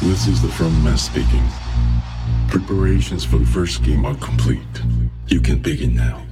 This is the front man speaking. Preparations for the first game are complete. You can begin now.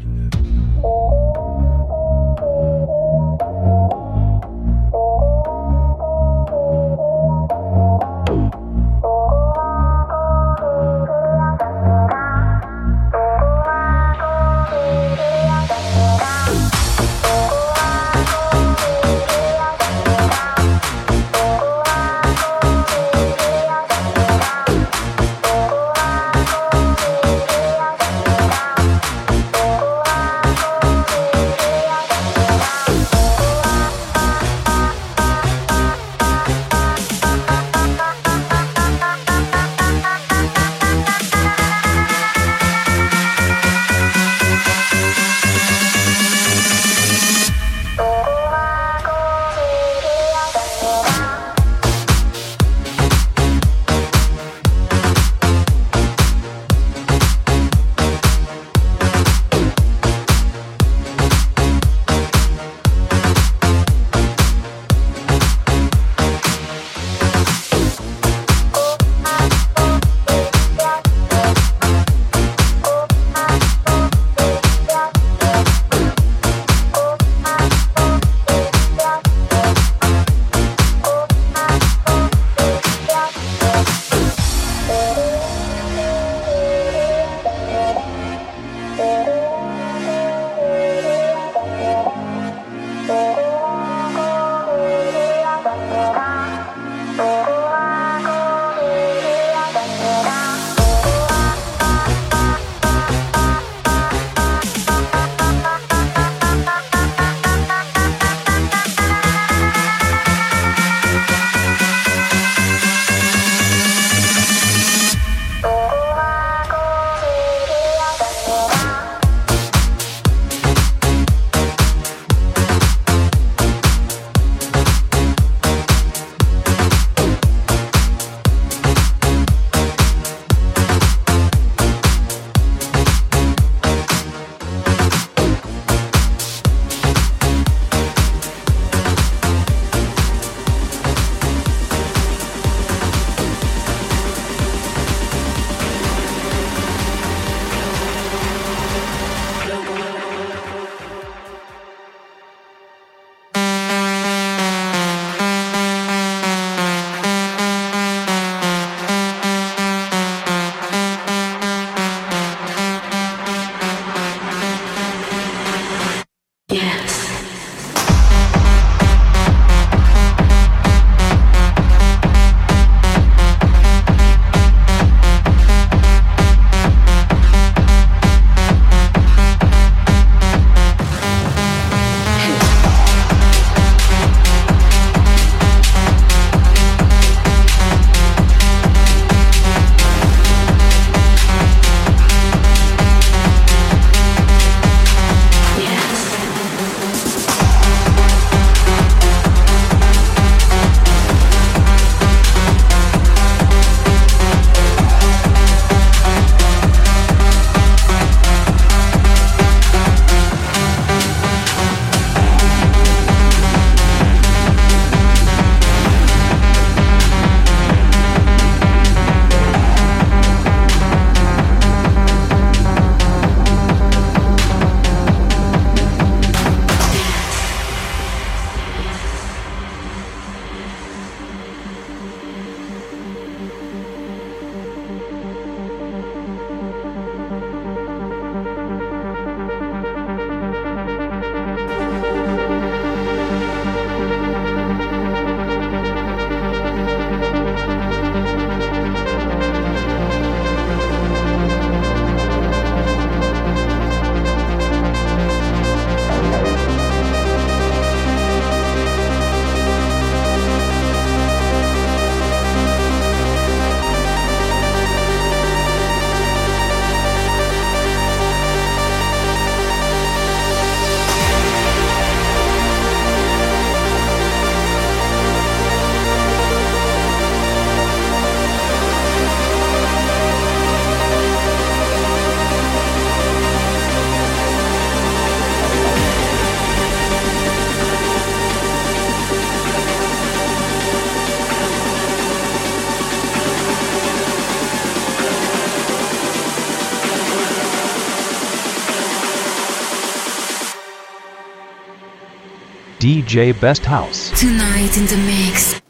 DJ Best House. Tonight in the mix.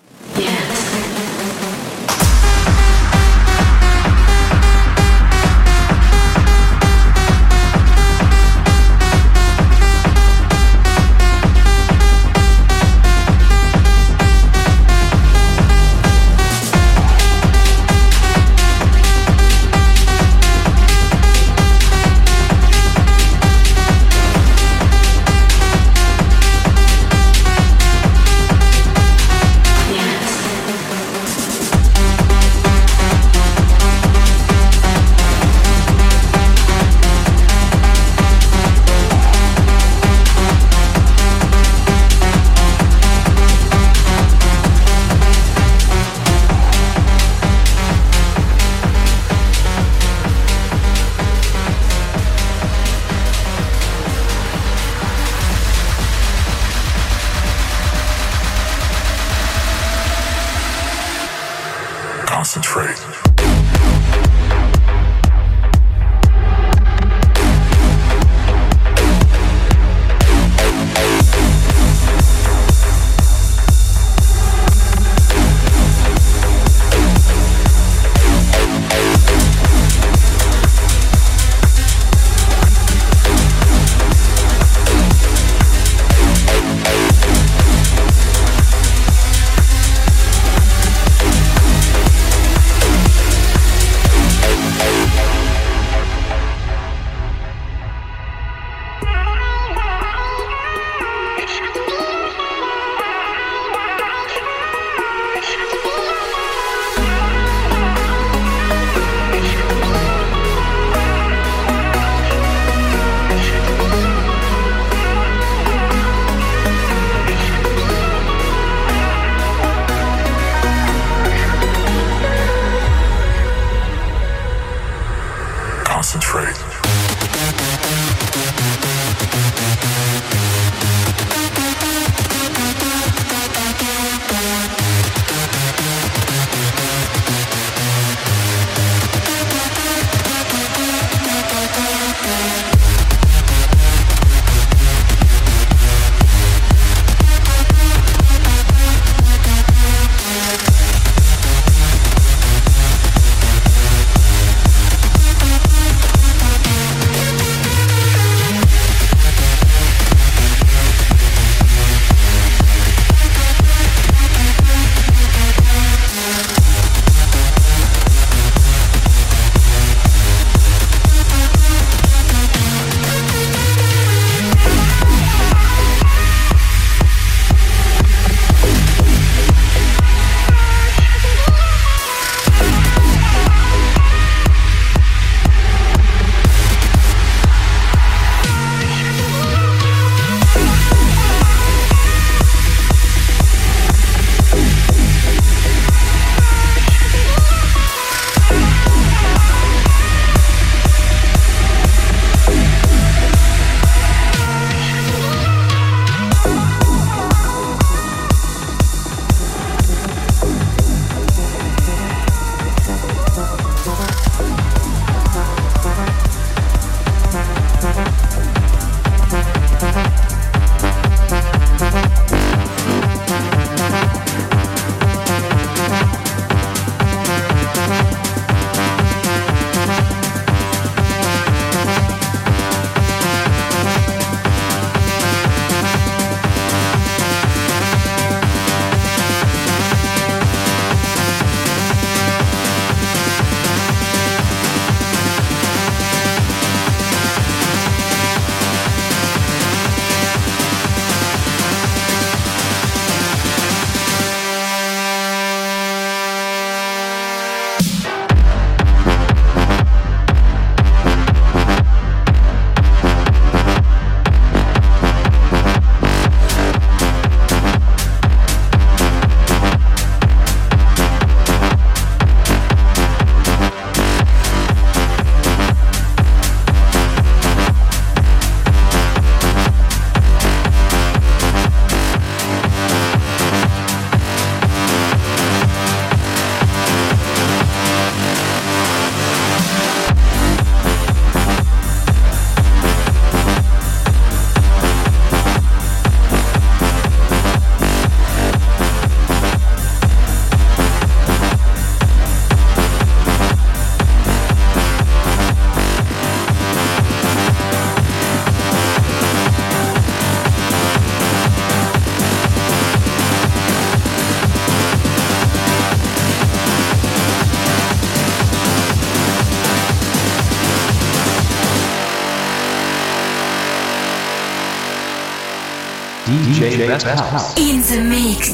Best House. In the mix.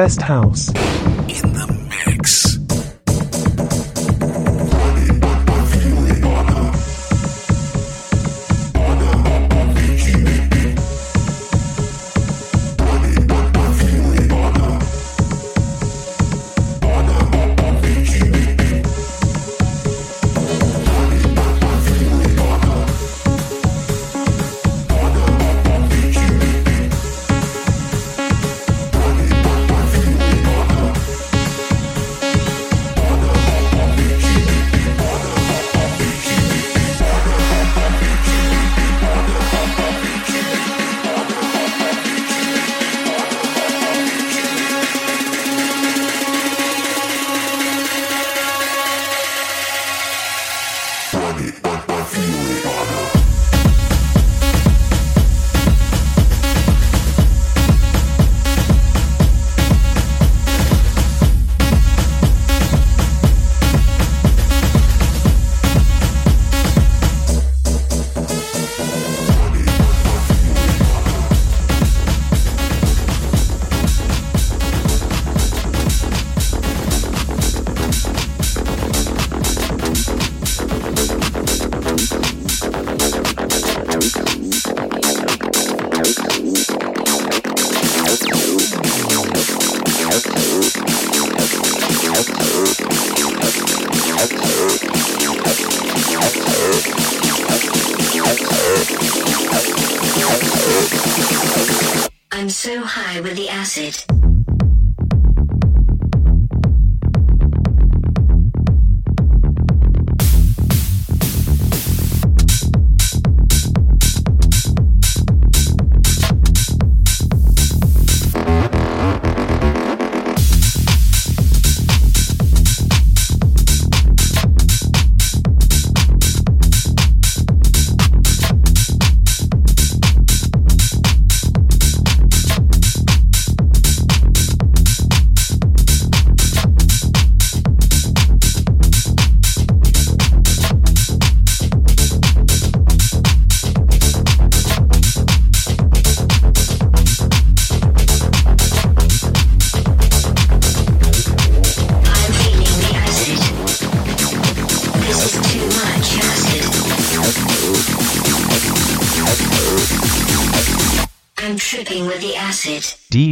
Best house.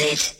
It.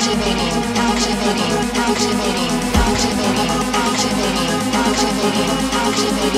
Get, get, get, get, get.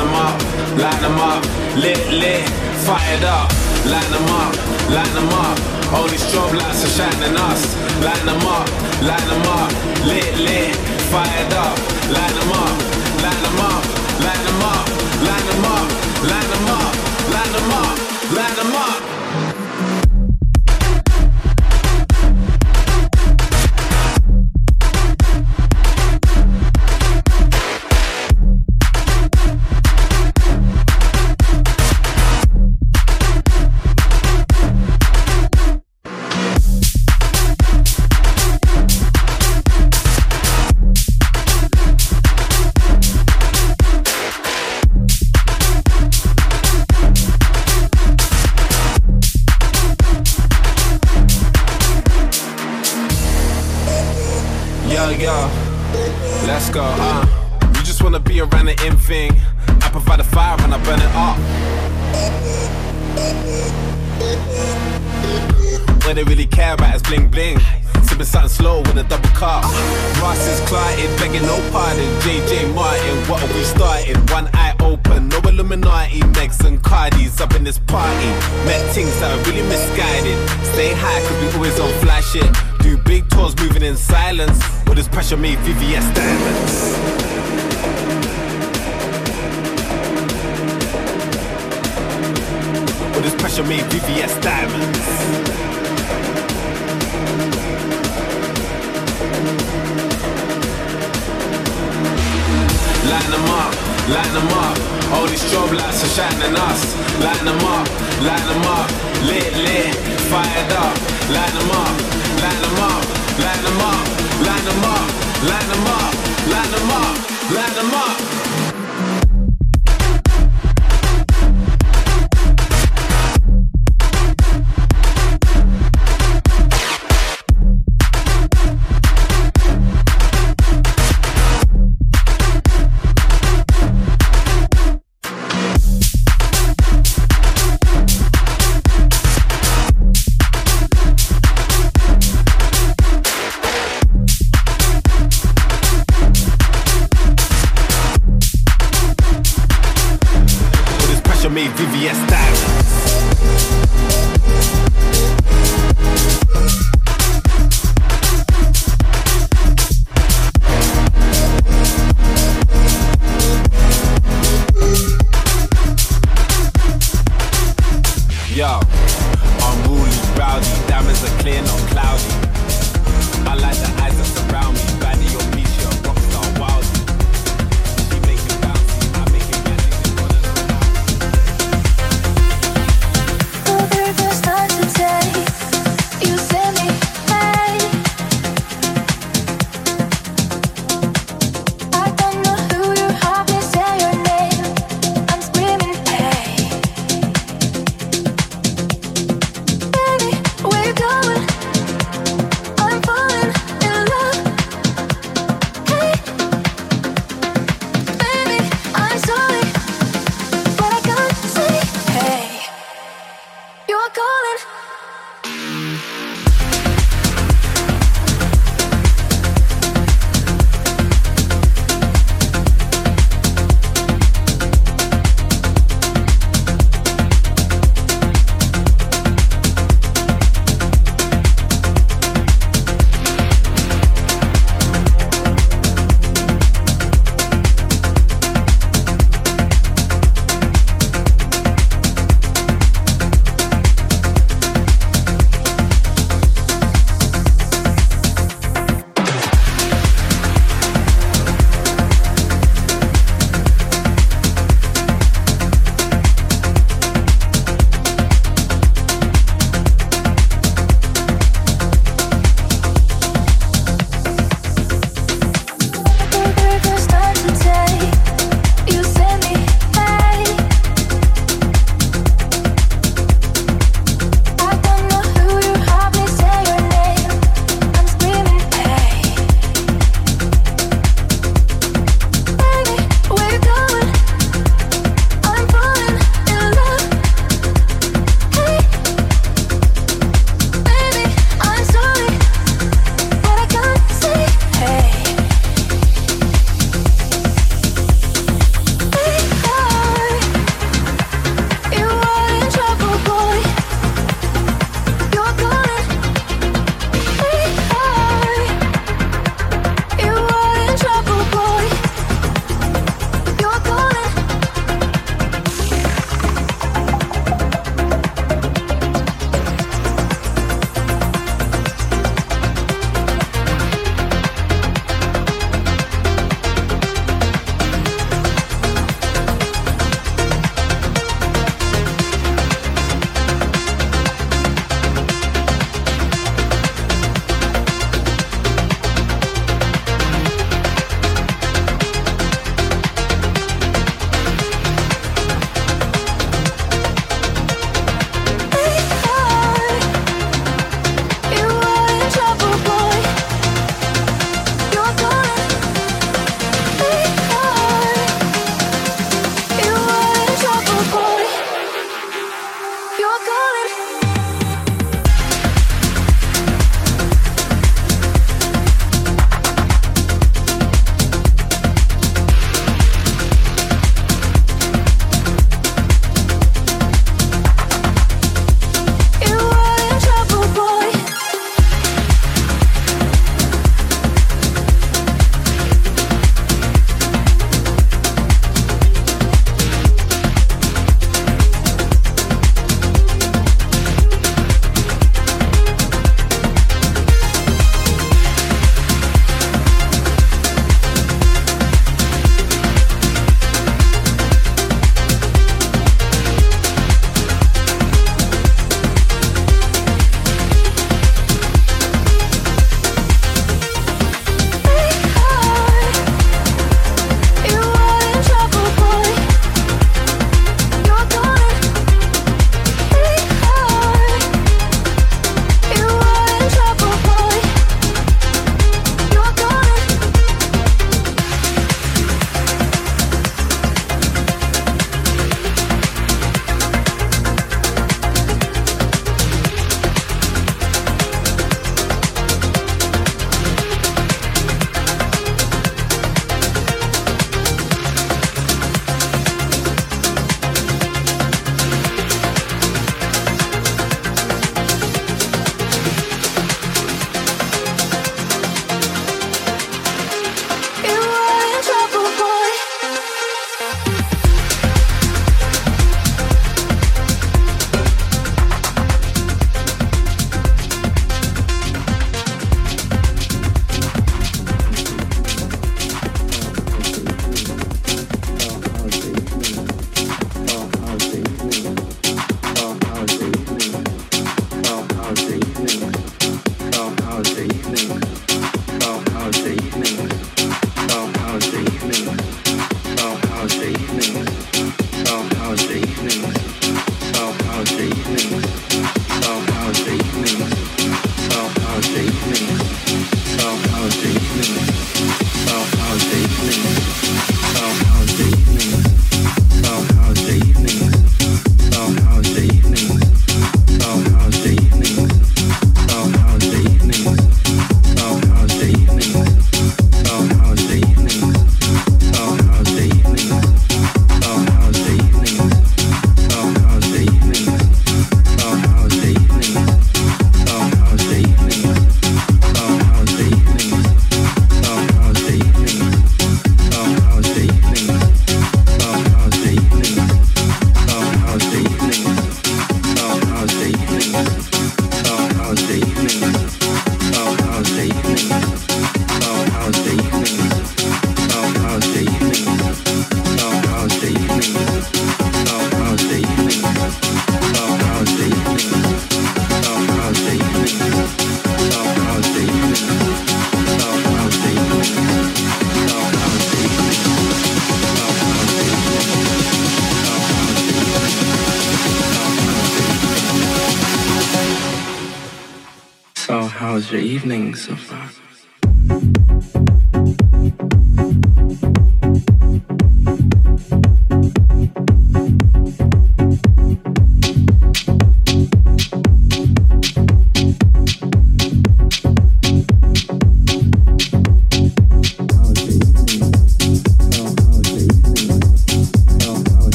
them up, light them up, lit, lit, fired up, light them up, light them up. All these strobe lights are shining us, light them up, light them up, lit, lit, fired up, light them up, light them up, light them up.